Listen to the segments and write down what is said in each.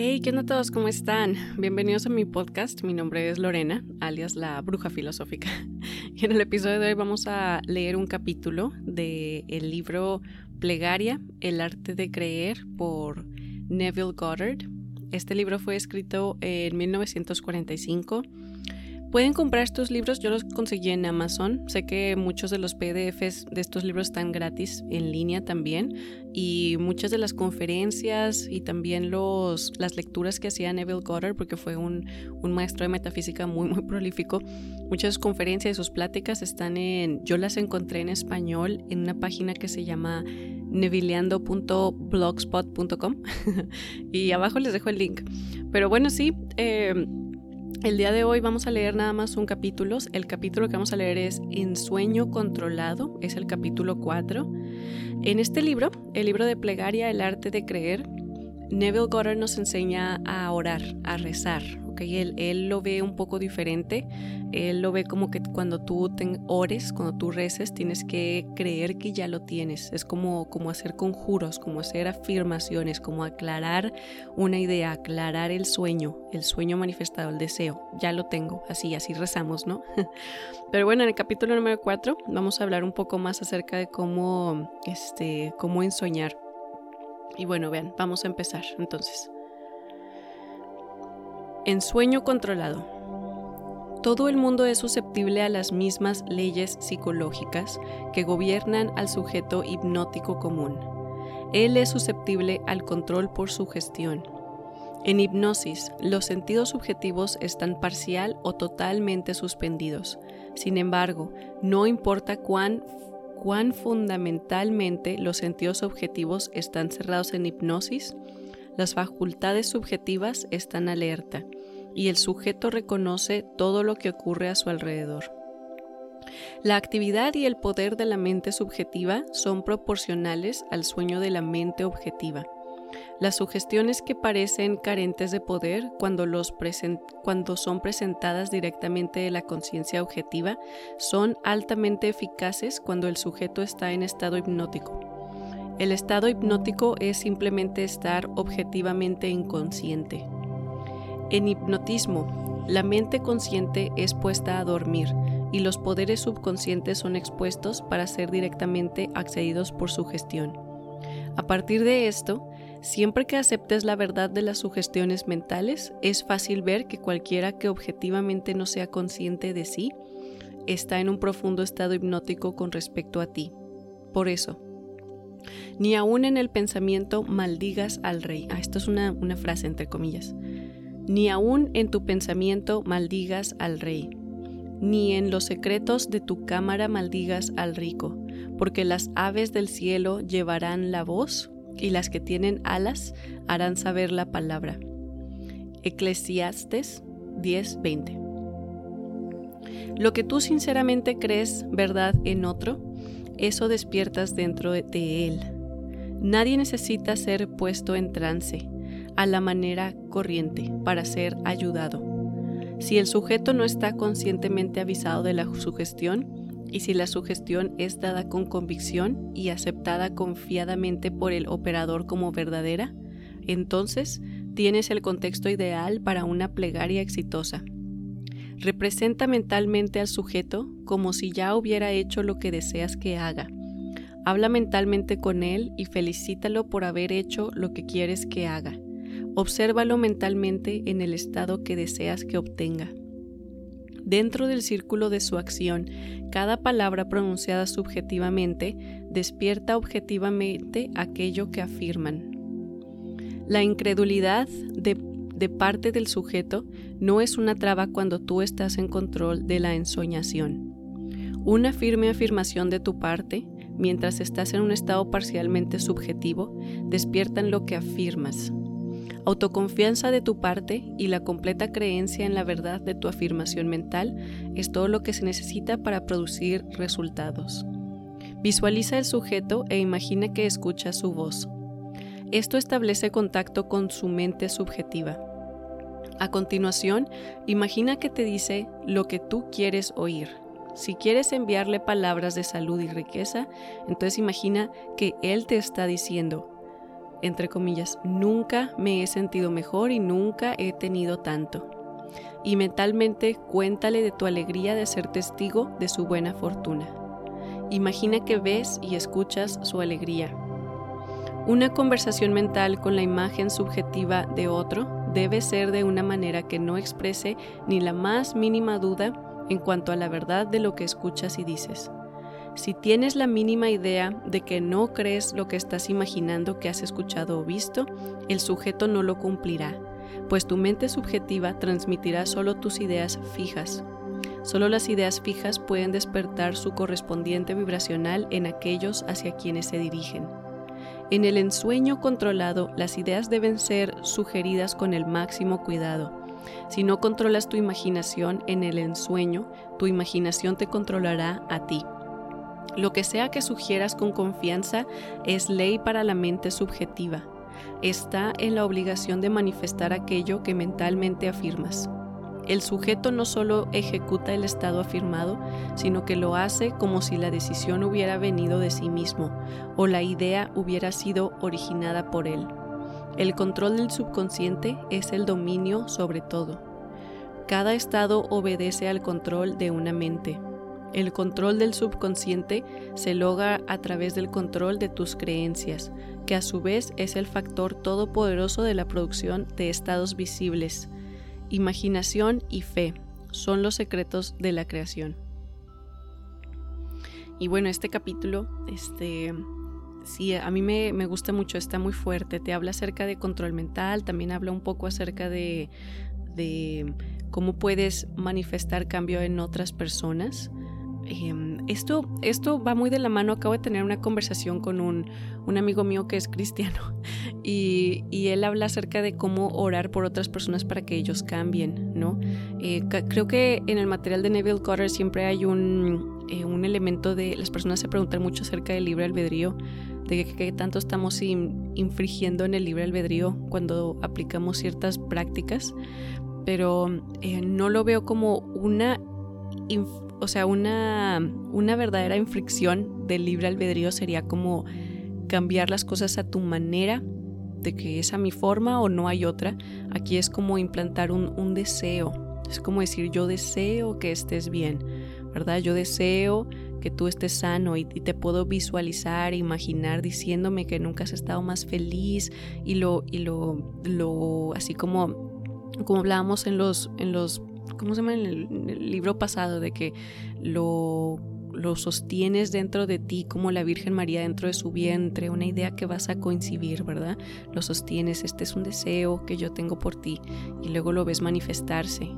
Hey, ¿qué onda todos? ¿Cómo están? Bienvenidos a mi podcast. Mi nombre es Lorena, alias la bruja filosófica. Y en el episodio de hoy vamos a leer un capítulo del el libro Plegaria, el arte de creer por Neville Goddard. Este libro fue escrito en 1945 Pueden comprar estos libros, yo los conseguí en Amazon. Sé que muchos de los PDFs de estos libros están gratis en línea también y muchas de las conferencias y también los, las lecturas que hacía Neville Goddard, porque fue un, un maestro de metafísica muy, muy prolífico, muchas conferencias y sus pláticas están en, yo las encontré en español en una página que se llama nevileando.blogspot.com y abajo les dejo el link. Pero bueno, sí. Eh, el día de hoy vamos a leer nada más un capítulo. El capítulo que vamos a leer es En sueño controlado, es el capítulo 4. En este libro, el libro de plegaria, el arte de creer, Neville Goddard nos enseña a orar, a rezar, él, lo ve un poco diferente. Él lo ve como que cuando tú ores, cuando tú reces, tienes que creer que ya lo tienes. Es como, como hacer conjuros, como hacer afirmaciones, como aclarar una idea, aclarar el sueño, el sueño manifestado, el deseo. Ya lo tengo, así, así rezamos, ¿no? Pero bueno, en el capítulo número 4 vamos a hablar un poco más acerca de cómo, este, cómo ensoñar. Y bueno, vean, vamos a empezar entonces. En sueño controlado. Todo el mundo es susceptible a las mismas leyes psicológicas que gobiernan al sujeto hipnótico común. Él es susceptible al control por su gestión. En hipnosis, los sentidos subjetivos están parcial o totalmente suspendidos. Sin embargo, no importa cuán, cuán fundamentalmente los sentidos objetivos están cerrados en hipnosis, las facultades subjetivas están alerta y el sujeto reconoce todo lo que ocurre a su alrededor. La actividad y el poder de la mente subjetiva son proporcionales al sueño de la mente objetiva. Las sugestiones que parecen carentes de poder cuando, son presentadas directamente de la conciencia objetiva son altamente eficaces cuando el sujeto está en estado hipnótico. El estado hipnótico es simplemente estar objetivamente inconsciente. En hipnotismo, la mente consciente es puesta a dormir y los poderes subconscientes son expuestos para ser directamente accedidos por su gestión. A partir de esto, siempre que aceptes la verdad de las sugestiones mentales, es fácil ver que cualquiera que objetivamente no sea consciente de sí está en un profundo estado hipnótico con respecto a ti. Por eso, ni aún en el pensamiento maldigas al rey. Ah, esto es una, una frase entre comillas ni aun en tu pensamiento maldigas al rey, ni en los secretos de tu cámara maldigas al rico, porque las aves del cielo llevarán la voz y las que tienen alas harán saber la palabra. Eclesiastes 10:20 Lo que tú sinceramente crees verdad en otro, eso despiertas dentro de él. Nadie necesita ser puesto en trance a la manera corriente para ser ayudado. Si el sujeto no está conscientemente avisado de la sugestión y si la sugestión es dada con convicción y aceptada confiadamente por el operador como verdadera, entonces tienes el contexto ideal para una plegaria exitosa. Representa mentalmente al sujeto como si ya hubiera hecho lo que deseas que haga. Habla mentalmente con él y felicítalo por haber hecho lo que quieres que haga. Obsérvalo mentalmente en el estado que deseas que obtenga. Dentro del círculo de su acción, cada palabra pronunciada subjetivamente despierta objetivamente aquello que afirman. La incredulidad de, de, parte del sujeto no es una traba cuando tú estás en control de la ensoñación. Una firme afirmación de tu parte, mientras estás en un estado parcialmente subjetivo, despiertan lo que afirmas autoconfianza de tu parte y la completa creencia en la verdad de tu afirmación mental es todo lo que se necesita para producir resultados. Visualiza el sujeto e imagina que escucha su voz. Esto establece contacto con su mente subjetiva. A continuación, imagina que te dice lo que tú quieres oír. Si quieres enviarle palabras de salud y riqueza, entonces imagina que él te está diciendo, entre comillas, nunca me he sentido mejor y nunca he tenido tanto. Y mentalmente cuéntale de tu alegría de ser testigo de su buena fortuna. Imagina que ves y escuchas su alegría. Una conversación mental con la imagen subjetiva de otro debe ser de una manera que no exprese ni la más mínima duda en cuanto a la verdad de lo que escuchas y dices. Si tienes la mínima idea de que no crees lo que estás imaginando que has escuchado o visto, el sujeto no lo cumplirá, pues tu mente subjetiva transmitirá solo tus ideas fijas. Solo las ideas fijas pueden despertar su correspondiente vibracional en aquellos hacia quienes se dirigen. En el ensueño controlado, las ideas deben ser sugeridas con el máximo cuidado. Si no controlas tu imaginación en el ensueño, tu imaginación te controlará a ti. Lo que sea que sugieras con confianza es ley para la mente subjetiva. Está en la obligación de manifestar aquello que mentalmente afirmas. El sujeto no solo ejecuta el estado afirmado, sino que lo hace como si la decisión hubiera venido de sí mismo o la idea hubiera sido originada por él. El control del subconsciente es el dominio sobre todo. Cada estado obedece al control de una mente. El control del subconsciente se logra a través del control de tus creencias, que a su vez es el factor todopoderoso de la producción de estados visibles. Imaginación y fe son los secretos de la creación. Y bueno, este capítulo, este, sí, a mí me, me, gusta mucho, está muy fuerte. Te habla acerca de control mental, también habla un poco acerca de, de cómo puedes manifestar cambio en otras personas. Em, esto, esto va muy de la mano. Acabo de tener una conversación con un, amigo mío que es cristiano y, él habla acerca de cómo orar por otras personas para que ellos cambien, ¿no? Eh, creo que en el material de Neville Cotter siempre hay un, eh, un, elemento de las personas se preguntan mucho acerca del libre albedrío, de qué tanto estamos infringiendo en el libre albedrío cuando aplicamos ciertas prácticas, pero eh, no lo veo como una o sea, una, una verdadera infricción del libre albedrío sería como cambiar las cosas a tu manera, de que es a mi forma o no hay otra. Aquí es como implantar un, un deseo. Es como decir, yo deseo que estés bien, ¿verdad? Yo deseo que tú estés sano y, te puedo visualizar, imaginar diciéndome que nunca has estado más feliz y lo, y lo, lo así como, como hablábamos en los, en los ¿cómo se llama en el, libro pasado? De que lo, lo sostienes dentro de ti como la Virgen María dentro de su vientre, una idea que vas a coincidir, ¿verdad? Lo sostienes, este es un deseo que yo tengo por ti y luego lo ves manifestarse.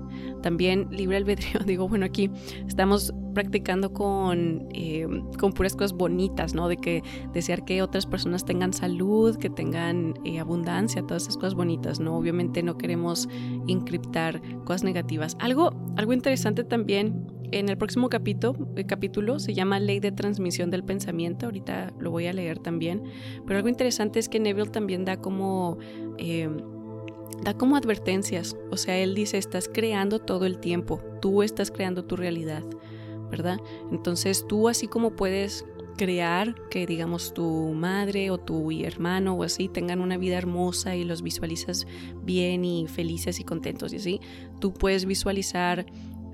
También libre albedrío, digo, bueno, aquí estamos practicando con, eh, con puras cosas bonitas, ¿no? De que desear que otras personas tengan salud, que tengan eh, abundancia, todas esas cosas bonitas, ¿no? Obviamente no queremos encriptar cosas negativas. Algo, algo interesante también en el próximo capítulo, el capítulo se llama Ley de Transmisión del Pensamiento, ahorita lo voy a leer también, pero algo interesante es que Neville también da como... Eh, da como advertencias, o sea, él dice, estás creando todo el tiempo, tú estás creando tu realidad. ¿verdad? Entonces tú así como puedes crear que digamos tu madre o tu hermano o así tengan una vida hermosa y los visualizas bien y felices y contentos y así, tú puedes visualizar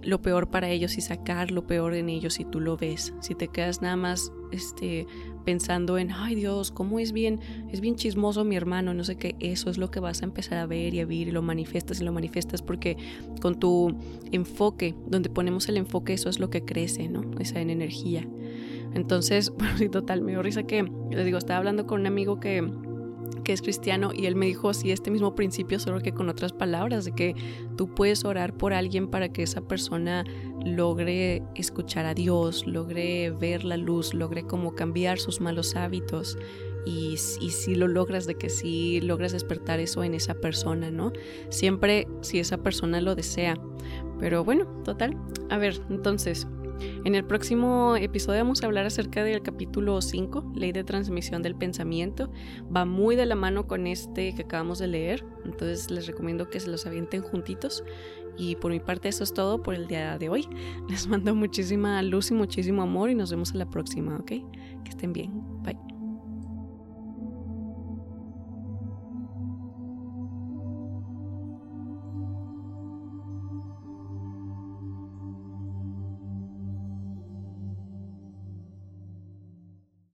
lo peor para ellos y sacar lo peor en ellos si tú lo ves. Si te quedas nada más este, pensando en, ay Dios, cómo es bien, es bien chismoso mi hermano, no sé qué, eso es lo que vas a empezar a ver y a vivir y lo manifestas y lo manifestas porque con tu enfoque, donde ponemos el enfoque, eso es lo que crece, ¿no? Esa en energía. Entonces, bueno, sí, total, me dio risa que, les digo, estaba hablando con un amigo que que es cristiano y él me dijo así este mismo principio, solo que con otras palabras, de que tú puedes orar por alguien para que esa persona logre escuchar a Dios, logre ver la luz, logre como cambiar sus malos hábitos. Y, y si lo logras, de que si logras despertar eso en esa persona, ¿no? Siempre si esa persona lo desea. Pero bueno, total. A ver, entonces, en el próximo episodio vamos a hablar acerca del capítulo 5, Ley de Transmisión del Pensamiento. Va muy de la mano con este que acabamos de leer, entonces les recomiendo que se los avienten juntitos. Y por mi parte eso es todo por el día de hoy. Les mando muchísima luz y muchísimo amor y nos vemos en la próxima, ¿ok? Que estén bien. Bye.